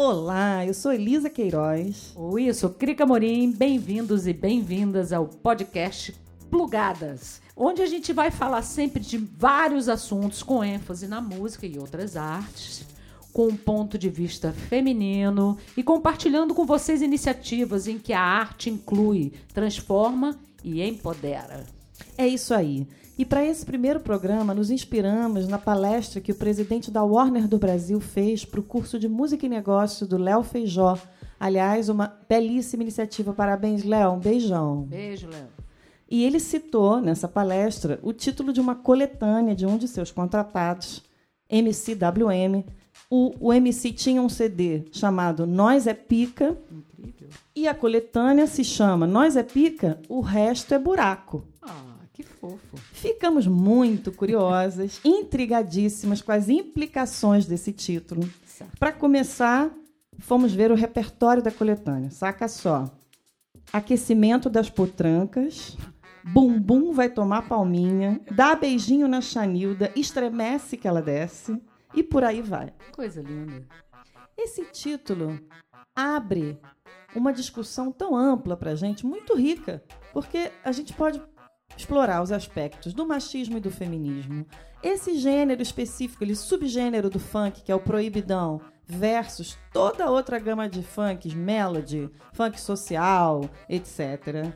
Olá, eu sou Elisa Queiroz. Oi, eu sou Crica Morim. Bem-vindos e bem-vindas ao podcast Plugadas, onde a gente vai falar sempre de vários assuntos com ênfase na música e outras artes, com um ponto de vista feminino e compartilhando com vocês iniciativas em que a arte inclui, transforma e empodera. É isso aí. E para esse primeiro programa, nos inspiramos na palestra que o presidente da Warner do Brasil fez para o curso de Música e Negócio do Léo Feijó. Aliás, uma belíssima iniciativa. Parabéns, Léo. Um beijão. Beijo, Léo. E ele citou nessa palestra o título de uma coletânea de um de seus contratados, MCWM. O, o MC tinha um CD chamado Nós é Pica. Incrível. E a coletânea se chama Nós é Pica, o resto é buraco. Que fofo. Ficamos muito curiosas, intrigadíssimas com as implicações desse título. Para começar, fomos ver o repertório da coletânea. Saca só. Aquecimento das potrancas, bumbum vai tomar palminha, dá beijinho na chanilda, estremece que ela desce e por aí vai. Coisa linda. Esse título abre uma discussão tão ampla para a gente, muito rica, porque a gente pode explorar os aspectos do machismo e do feminismo. Esse gênero específico, ele subgênero do funk, que é o proibidão, versus toda outra gama de funks, melody, funk social, etc.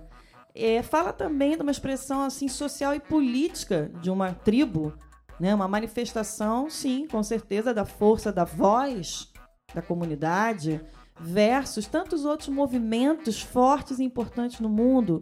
É, fala também de uma expressão assim social e política de uma tribo, né? uma manifestação, sim, com certeza, da força da voz da comunidade, versus tantos outros movimentos fortes e importantes no mundo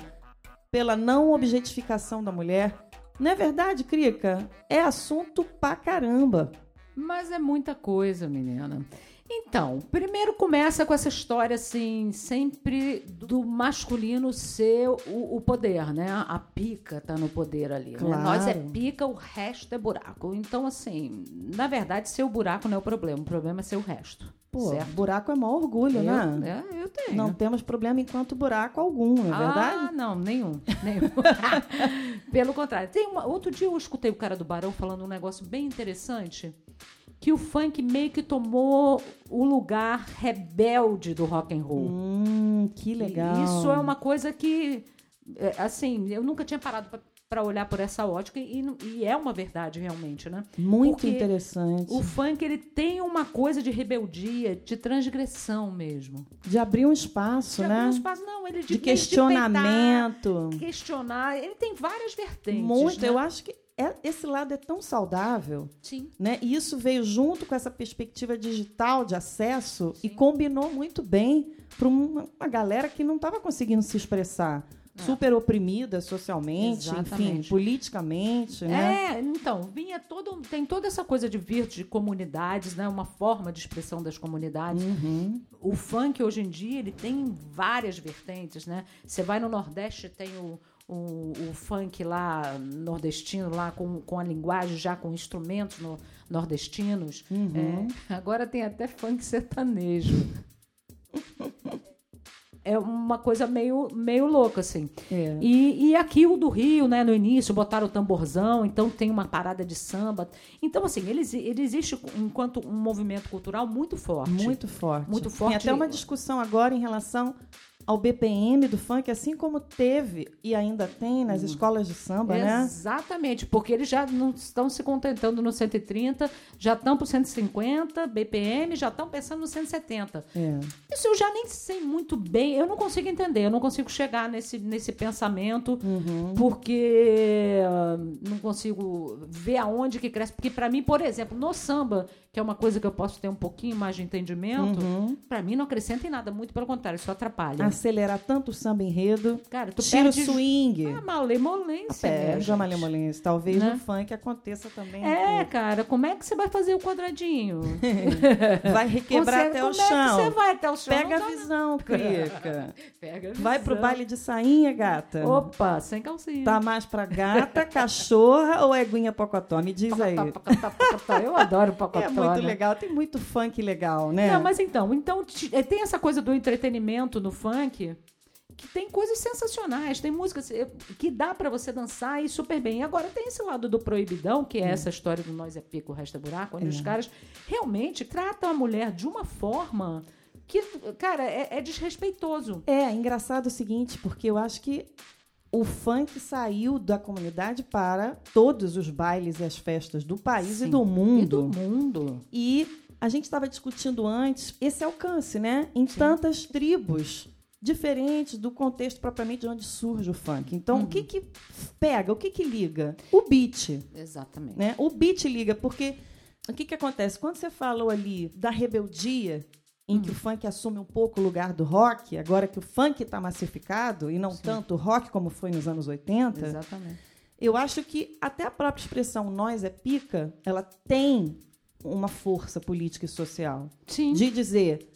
pela não objetificação da mulher. Não é verdade, Crica? É assunto pra caramba. Mas é muita coisa, menina. Então, primeiro começa com essa história, assim, sempre do masculino ser o, o poder, né? A pica tá no poder ali. Claro. Né? Nós é pica, o resto é buraco. Então, assim, na verdade, ser o buraco não é o problema. O problema é ser o resto. Pô, certo? buraco é maior orgulho, eu, né? É, eu tenho. Não temos problema enquanto buraco algum, não é ah, verdade? não, nenhum. nenhum. Pelo contrário. Tem uma, outro dia eu escutei o cara do Barão falando um negócio bem interessante. Que o funk meio que tomou o lugar rebelde do rock and roll. Hum, que legal. Isso é uma coisa que, é, assim, eu nunca tinha parado para olhar por essa ótica e, e, é uma verdade realmente, né? Muito Porque interessante. O funk ele tem uma coisa de rebeldia, de transgressão mesmo. De abrir um espaço, de né? abrir um espaço, não, ele de, de questionamento. De peitar, questionar, ele tem várias vertentes. Muito, né? eu acho que é, esse lado é tão saudável. Sim. Né? E isso veio junto com essa perspectiva digital de acesso Sim. e combinou muito bem para uma, uma, galera que não estava conseguindo se expressar. É. Super oprimida socialmente, Exatamente. enfim, politicamente. Né? É, então, vinha todo. Tem toda essa coisa de vir de comunidades, né? Uma forma de expressão das comunidades. Uhum. O funk, hoje em dia, ele tem várias vertentes, né? Você vai no Nordeste, tem o, o, o, funk lá nordestino, lá com, com a linguagem, já com instrumentos no, nordestinos. Uhum. É, agora tem até funk sertanejo. É uma coisa meio, meio louca, assim. É. E, e aqui o do Rio, né, no início, botaram o tamborzão, então tem uma parada de samba. Então, assim, ele, ele existe enquanto um movimento cultural muito forte. Muito forte. Muito forte. Tem até uma discussão agora em relação ao BPM do funk, assim como teve e ainda tem nas Hum. escolas de samba, né? Exatamente, porque eles já não estão se contentando no 130, já estão para 150 BPM, já estão pensando no 170. É. Isso eu já nem sei muito bem, eu não consigo entender, eu não consigo chegar nesse, nesse pensamento, Uhum. porque ah, não consigo ver aonde que cresce. Porque, para mim, por exemplo, no samba, que é uma coisa que eu posso ter um pouquinho mais de entendimento, Uhum. para mim não acrescenta em nada, muito pelo contrário, só atrapalha. Acelerar tanto o samba enredo. Cara, tu Tira o swing. a malemolência. É, já gente. malemolência. Talvez Né? no funk aconteça também. É, cara, como é que você vai fazer o quadradinho? Vai requebrar Você- até o como é que chão. você vai até o chão? Pega a dá, visão, Crica. Pega a Vai pro visão. baile de sainha, gata? Opa, sem calcinha. Tá mais pra gata, cachorra ou eguinha pocotó? Me diz aí. Eu adoro pacotó. É muito né? legal, tem muito funk legal, né? Não, mas então, então eh, tem essa coisa do entretenimento no funk que tem coisas sensacionais, tem músicas eh, que dá para você dançar e super bem. Agora tem esse lado do proibidão, que é essa história do nós é pico, o resto é buraco, onde É. os caras realmente tratam a mulher de uma forma que, cara, é, é desrespeitoso. É, engraçado o seguinte, porque eu acho que o funk saiu da comunidade para todos os bailes e as festas do país e Sim. do mundo. E do mundo. E a gente estava discutindo antes esse alcance, né? Em tantas tribos diferentes do contexto propriamente de onde surge o funk. Então, Uhum. o que que pega? O que que liga? O beat, Exatamente. né? O beat liga, porque o que que acontece? Quando você falou ali da rebeldia, em Hum. que o funk assume um pouco o lugar do rock, agora que o funk está massificado, e não Sim. tanto o rock como foi nos anos 80, Exatamente. eu acho que até a própria expressão nós é pica, ela tem uma força política e social. Sim. De dizer,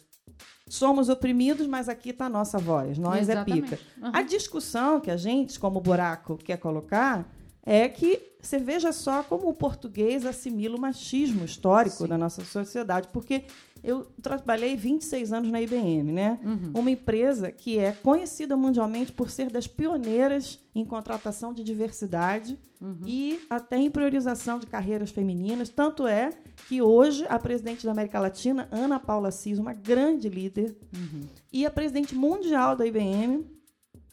somos oprimidos, mas aqui está a nossa voz, nós é Exatamente. pica. Aham. A discussão que a gente, como buraco, quer colocar é que você veja só como o português assimila o machismo histórico Sim. da nossa sociedade, porque eu trabalhei 26 anos na IBM, né? Uhum. Uma empresa que é conhecida mundialmente por ser das pioneiras em contratação de diversidade Uhum. e até em priorização de carreiras femininas. Tanto é que hoje a presidente da América Latina, Ana Paula Cis, uma grande líder, Uhum. e a presidente mundial da IBM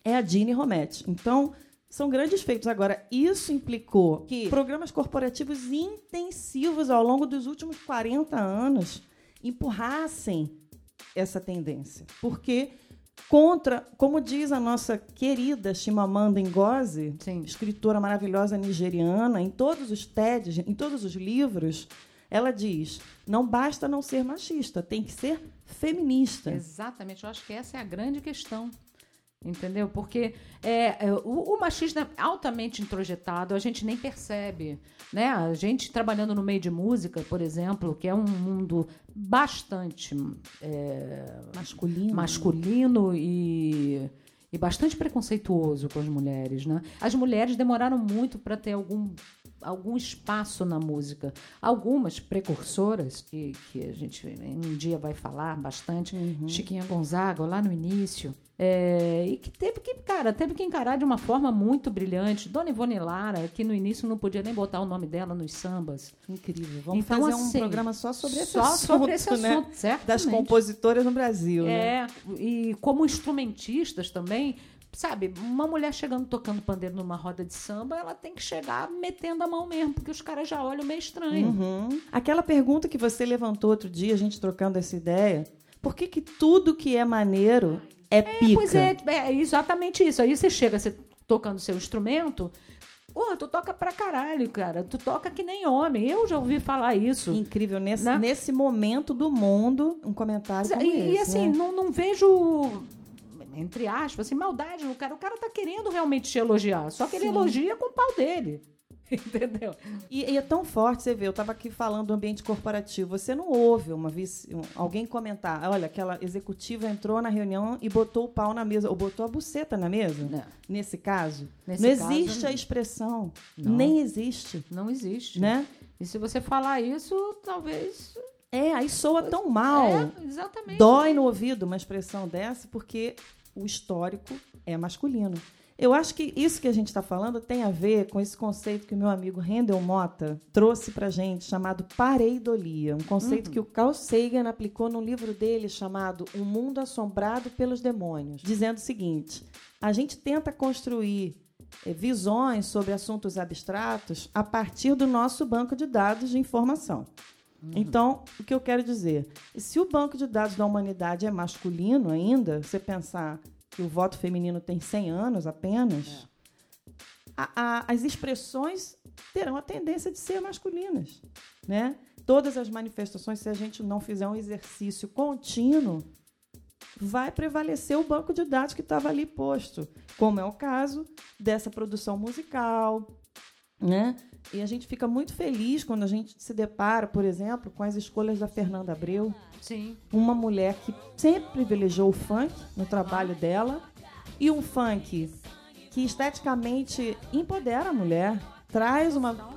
é a Jeanne Rometty. Então, são grandes feitos. Agora, isso implicou que programas corporativos intensivos ao longo dos últimos 40 anos empurrassem essa tendência. Porque contra, como diz a nossa querida Chimamanda Ngozi, Sim. escritora maravilhosa nigeriana, em todos os TEDs, em todos os livros, ela diz: não basta não ser machista, tem que ser feminista. Exatamente, eu acho que essa é a grande questão. Entendeu? Porque é, é, o, o machismo é altamente introjetado, a gente nem percebe. Né? A gente trabalhando no meio de música, por exemplo, que é um mundo bastante é, Masculino. masculino e, e bastante preconceituoso com as mulheres, né? As mulheres demoraram muito para ter algum algum espaço na música. Algumas precursoras que, que a gente um dia vai falar bastante, Uhum. Chiquinha Gonzaga lá no início, é, e que teve que, cara, teve que encarar de uma forma muito brilhante. Dona Ivone Lara, que no início não podia nem botar o nome dela nos sambas. Incrível. Vamos Então, fazer assim, um programa só sobre esse Só assunto, sobre esse né? assunto, certamente. Das compositoras no Brasil, né? É, e como instrumentistas também, sabe, uma mulher chegando tocando pandeiro numa roda de samba, ela tem que chegar metendo a mão mesmo, porque os caras já olham meio estranho. Uhum. Aquela pergunta que você levantou outro dia, a gente trocando essa ideia, por que, que tudo que é maneiro é, pica? Pois é, é exatamente isso. Aí você chega, você tocando seu instrumento, porra, tu toca pra caralho, cara. Tu toca que nem homem. Eu já ouvi falar isso. Incrível, nesse, Né? nesse momento do mundo, um comentário como E, e, esse, assim, né? não, não vejo, entre aspas, assim, maldade no cara. O cara tá querendo realmente te elogiar. Só que ele Sim. elogia com o pau dele. Entendeu? E, e é tão forte, você vê, eu estava aqui falando do ambiente corporativo, você não ouve uma vez um- alguém comentar, olha, aquela executiva entrou na reunião e botou o pau na mesa, ou botou a buceta na mesa, Não, nesse caso. Nesse não caso, existe a não. expressão, Não. nem existe, não existe. né? E se você falar isso, talvez. É, aí soa tão mal. É, exatamente. Dói no ouvido uma expressão dessa, porque o histórico é masculino. Eu acho que isso que a gente está falando tem a ver com esse conceito que o meu amigo Rendel Mota trouxe para gente, chamado pareidolia. Um conceito que o Carl Sagan aplicou num livro dele chamado Um Mundo Assombrado pelos Demônios, dizendo o seguinte: a gente tenta construir eh, visões sobre assuntos abstratos a partir do nosso banco de dados de informação. Então, o que eu quero dizer? Se o banco de dados da humanidade é masculino ainda, você pensar que o voto feminino tem 100 anos apenas, a- a- as expressões terão a tendência de ser masculinas. Né? Todas as manifestações, se a gente não fizer um exercício contínuo, vai prevalecer o banco de dados que estava ali posto, como é o caso dessa produção musical, né? E a gente fica muito feliz quando a gente se depara, por exemplo, com as escolhas da Fernanda Abreu, Sim. uma mulher que sempre privilegiou o funk no trabalho dela. E um funk que esteticamente empodera a mulher, traz uma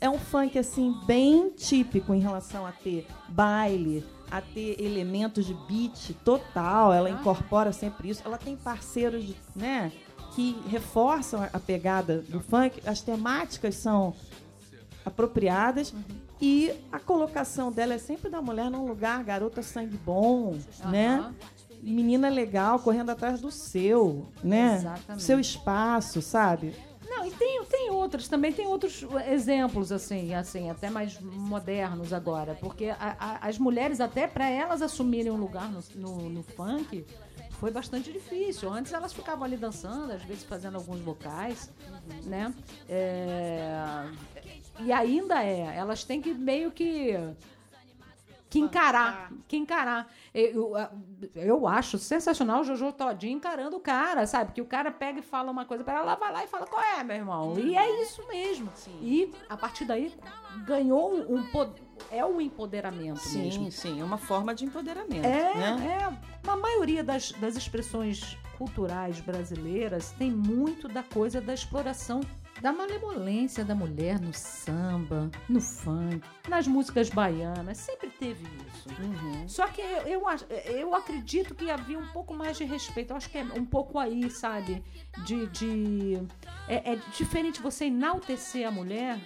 é um funk assim bem típico em relação a ter baile, a ter elementos de beat total, ela incorpora sempre isso. Ela tem parceiros, né, que reforçam a pegada do funk. As temáticas são apropriadas uhum. e a colocação dela é sempre da mulher num lugar garota sangue bom, uhum. né? Menina legal, correndo atrás do seu, né? Exatamente. Seu espaço, sabe? Não, e tem, tem outros, também tem outros exemplos, assim, assim, até mais modernos agora. Porque a, a, as mulheres, até para elas assumirem um lugar no, no, no, funk, foi bastante difícil. Antes elas ficavam ali dançando, às vezes fazendo alguns vocais, né? É, e ainda é, elas têm que meio que que encarar, que encarar. Eu, eu acho sensacional o Jojo Todinho encarando o cara, sabe? Que o cara pega e fala uma coisa para ela, vai lá e fala, qual é, meu irmão? E é isso mesmo. Sim. E a partir daí ganhou um é um empoderamento sim, mesmo. Sim, sim, é uma forma de empoderamento. É, né? é. A maioria das, das expressões culturais brasileiras tem muito da coisa da exploração da malemolência da mulher no samba, no funk, nas músicas baianas, sempre teve isso. Uhum. Só que eu, eu, eu, acredito que havia um pouco mais de respeito. Eu acho que é um pouco aí, sabe? De. de é, é diferente você enaltecer a mulher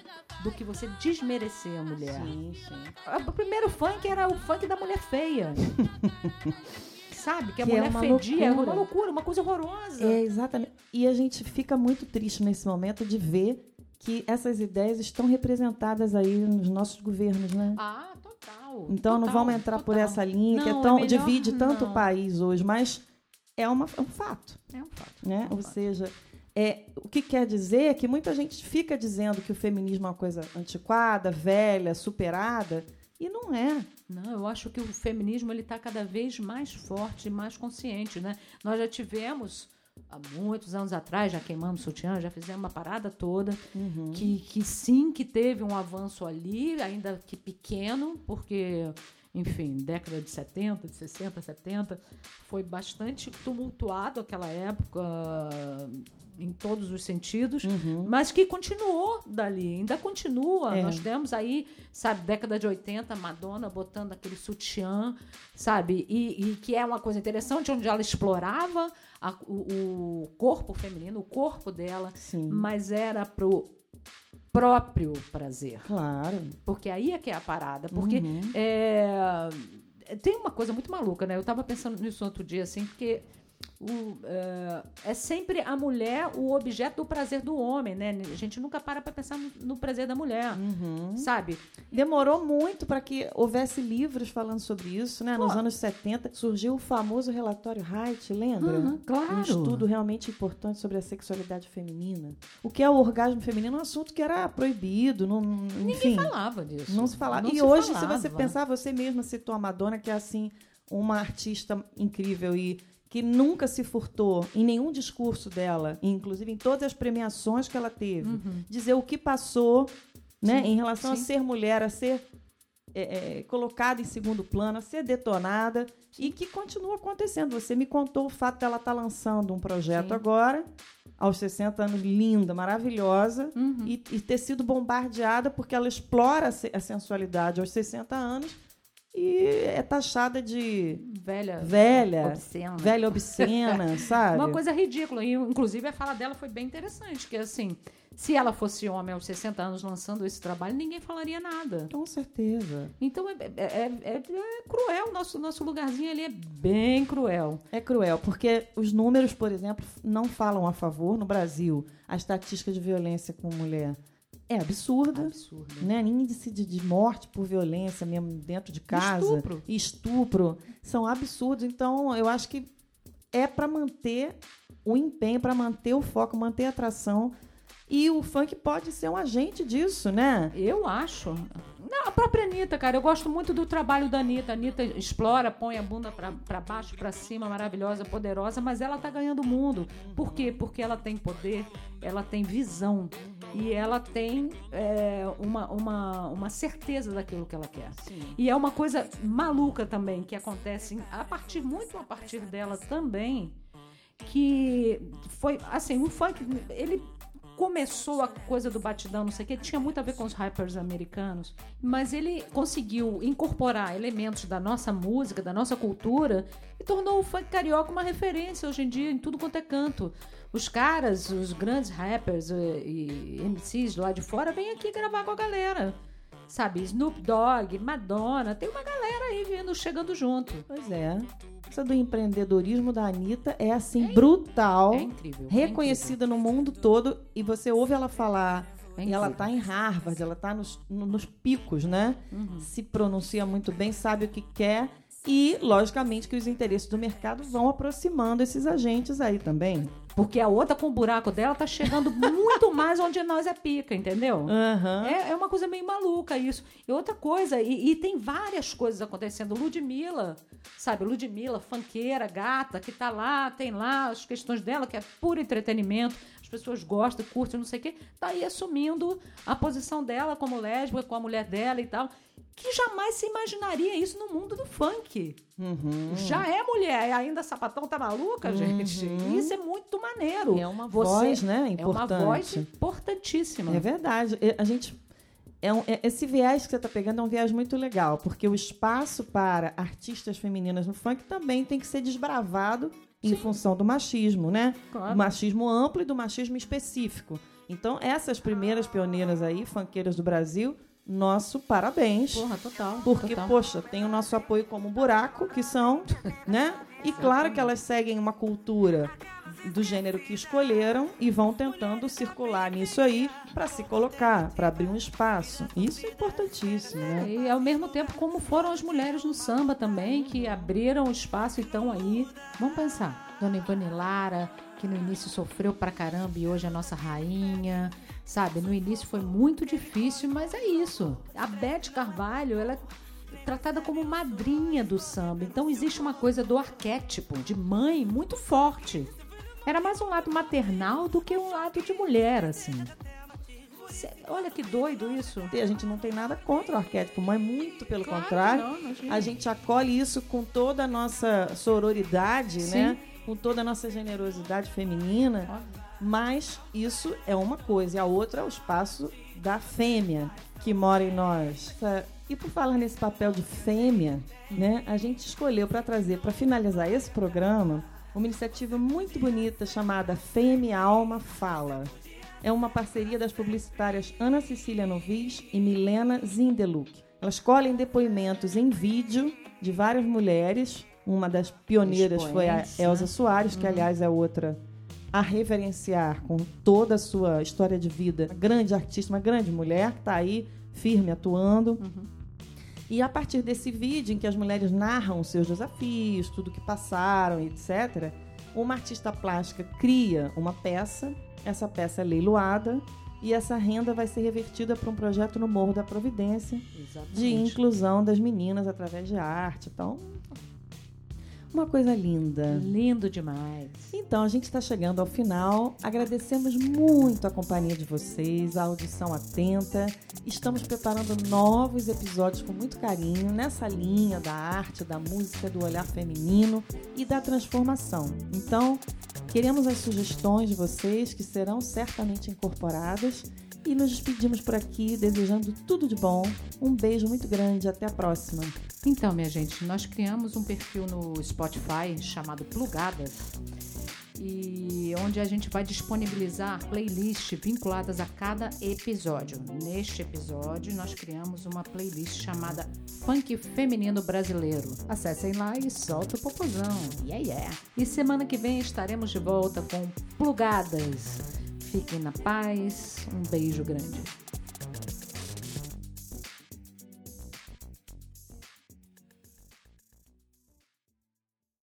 do que você desmerecer a mulher. Sim, sim. O primeiro funk era o funk da mulher feia. sabe? Que a que é mulher é fedia, é uma loucura, uma coisa horrorosa. É, exatamente. E a gente fica muito triste nesse momento de ver que essas ideias estão representadas aí nos nossos governos, né? Ah, total. Então total, não vamos entrar total. por essa linha não, que é tão, é melhor, divide tanto não. o país hoje, mas é, uma, é um fato. É um fato. Né? É um Ou fato. seja, é, o que quer dizer é que muita gente fica dizendo que o feminismo é uma coisa antiquada, velha, superada, e não é. Não, eu acho que o feminismo ele está cada vez mais forte e mais consciente, né? Nós já tivemos há muitos anos atrás, já queimamos sutiã, já fizemos uma parada toda, uhum. que, que sim, que teve um avanço ali, ainda que pequeno, porque, enfim, década de 70, de 60, 70, foi bastante tumultuado aquela época, em todos os sentidos, uhum. mas que continuou dali, ainda continua. É. Nós temos aí, sabe, década de 80, Madonna botando aquele sutiã, sabe, e, e que é uma coisa interessante, onde ela explorava a, o, o, corpo feminino, o corpo dela, Sim. mas era pro próprio prazer. Claro. Porque aí é que é a parada. Porque uhum. é, tem uma coisa muito maluca, né? Eu estava pensando nisso outro dia, assim, porque o, uh, é sempre a mulher o objeto do prazer do homem, né? A gente nunca para para pensar no, prazer da mulher, uhum. sabe? Demorou muito para que houvesse livros falando sobre isso, né? Pô. Nos anos 70 surgiu o famoso relatório Haidt, lembra? Uhum, claro. Um estudo realmente importante sobre a sexualidade feminina. O que é o orgasmo feminino? Um assunto que era proibido, não, enfim. Ninguém falava disso. Não se falava. Não e se hoje, falava. se você pensar, você mesma citou a Madonna, que é assim uma artista incrível e que nunca se furtou em nenhum discurso dela, inclusive em todas as premiações que ela teve, uhum. dizer o que passou né, em relação sim. a ser mulher, a ser é, é, colocada em segundo plano, a ser detonada sim. e que continua acontecendo. Você me contou o fato dela estar tá lançando um projeto sim. agora, aos 60 anos, linda, maravilhosa, uhum. e, e, ter sido bombardeada porque ela explora a sensualidade aos 60 anos e é taxada de velha, velha, obscena. velha obscena, sabe? Uma coisa ridícula. E, inclusive, a fala dela foi bem interessante, que assim, se ela fosse homem aos 60 anos lançando esse trabalho, ninguém falaria nada. Com certeza. Então é, é, é, é cruel, nosso, nosso lugarzinho ali é bem cruel. É cruel, porque os números, por exemplo, não falam a favor. No Brasil, a estatística de violência com mulher é absurda. Absurda. Né? Índice de, de, morte por violência mesmo dentro de casa. Estupro. Estupro. São absurdos. Então, eu acho que é para manter o empenho, para manter o foco, manter a atração. E o funk pode ser um agente disso, né? Eu acho. Não, a própria Anitta, cara, eu gosto muito do trabalho da Anitta. A Anitta explora, põe a bunda para baixo, para cima, maravilhosa, poderosa, mas ela tá ganhando o mundo. Por quê? Porque ela tem poder, ela tem visão e ela tem é, uma, uma, uma certeza daquilo que ela quer. Sim. E é uma coisa maluca também que acontece a partir, muito a partir dela também, que foi assim, o funk, ele começou a coisa do batidão, não sei o que, tinha muito a ver com os rappers americanos, mas ele conseguiu incorporar elementos da nossa música, da nossa cultura e tornou o funk carioca uma referência hoje em dia em tudo quanto é canto. Os caras, os grandes rappers e, e MCs lá de fora vêm aqui gravar com a galera sabe? Snoop Dogg, Madonna, tem uma galera aí vindo, chegando junto. Pois é. Essa do empreendedorismo da Anitta é assim, é, brutal. É incrível. Reconhecida é incrível. no mundo todo. E você ouve ela falar. É e ela tá em Harvard, ela tá nos, nos picos, né? Uhum. Se pronuncia muito bem, sabe o que quer. E, logicamente, que os interesses do mercado vão aproximando esses agentes aí também. Porque a outra com o buraco dela tá chegando muito mais onde nós é pica, entendeu? Uhum. É, é uma coisa meio maluca isso. E outra coisa, e, e, tem várias coisas acontecendo. Ludmilla, sabe? Ludmilla, fanqueira, gata, que tá lá, tem lá as questões dela, que é puro entretenimento. As pessoas gostam, curtem, não sei o quê. Tá aí assumindo a posição dela como lésbica, com a mulher dela e tal que jamais se imaginaria isso no mundo do funk. Uhum. Já é mulher, e ainda sapatão tá maluca, uhum. gente. Isso é muito maneiro. É uma Você, voz, né? Importante. É uma voz importantíssima. É verdade. A gente. É um, é, esse viés que você está pegando é um viés muito legal, porque o espaço para artistas femininas no funk também tem que ser desbravado em Sim. função do machismo, né? Claro. Do machismo amplo e do machismo específico. Então, essas primeiras pioneiras aí, funkeiras do Brasil, nosso parabéns. Porra, total. Porque, total. poxa, tem o nosso apoio como buraco, que são, né? E claro que elas seguem uma cultura do gênero que escolheram e vão tentando circular nisso aí para se colocar, para abrir um espaço. Isso é importantíssimo, né? E ao mesmo tempo como foram as mulheres no samba também que abriram o espaço e estão aí. Vamos pensar, Dona Ivone Lara, que no início sofreu pra caramba e hoje é nossa rainha. Sabe, no início foi muito difícil, mas é isso. A Beth Carvalho, ela é tratada como madrinha do samba. Então existe uma coisa do arquétipo de mãe muito forte. Era mais um lado maternal do que um lado de mulher, assim. Cê, olha que doido isso. E a gente não tem nada contra o arquétipo, mas muito pelo claro, contrário. Não, a gente acolhe isso com toda a nossa sororidade, Sim. né? Com toda a nossa generosidade feminina. Óbvio mas isso é uma coisa, e a outra é o espaço da fêmea que mora em nós. E por falar nesse papel de fêmea, né, a gente escolheu para trazer, para finalizar esse programa, uma iniciativa muito bonita chamada Fêmea Alma Fala. É uma parceria das publicitárias Ana Cecília Novis e Milena Zindeluk. Elas colhem depoimentos em vídeo de várias mulheres. Uma das pioneiras foi a Elza Soares, que, uhum. aliás, é outra a reverenciar com toda a sua história de vida, uma grande artista, uma grande mulher que está aí firme atuando. Uhum. E a partir desse vídeo em que as mulheres narram os seus desafios, tudo que passaram, etc., uma artista plástica cria uma peça, essa peça é leiloada e essa renda vai ser revertida para um projeto no Morro da Providência Exatamente. de inclusão das meninas através de arte. Então, uma coisa linda. Lindo demais. Então, a gente está chegando ao final. Agradecemos muito a companhia de vocês, a audição atenta. Estamos preparando novos episódios com muito carinho nessa linha da arte, da música, do olhar feminino e da transformação. Então, queremos as sugestões de vocês que serão certamente incorporadas e nos despedimos por aqui desejando tudo de bom. Um beijo muito grande, até a próxima. Então, minha gente, nós criamos um perfil no Spotify chamado Plugadas e onde a gente vai disponibilizar playlists vinculadas a cada episódio. Neste episódio, nós criamos uma playlist chamada Funk Feminino Brasileiro. Acessem lá e solta o popozão. Yeah, yeah! E semana que vem estaremos de volta com Plugadas. Fiquem na paz. Um beijo grande.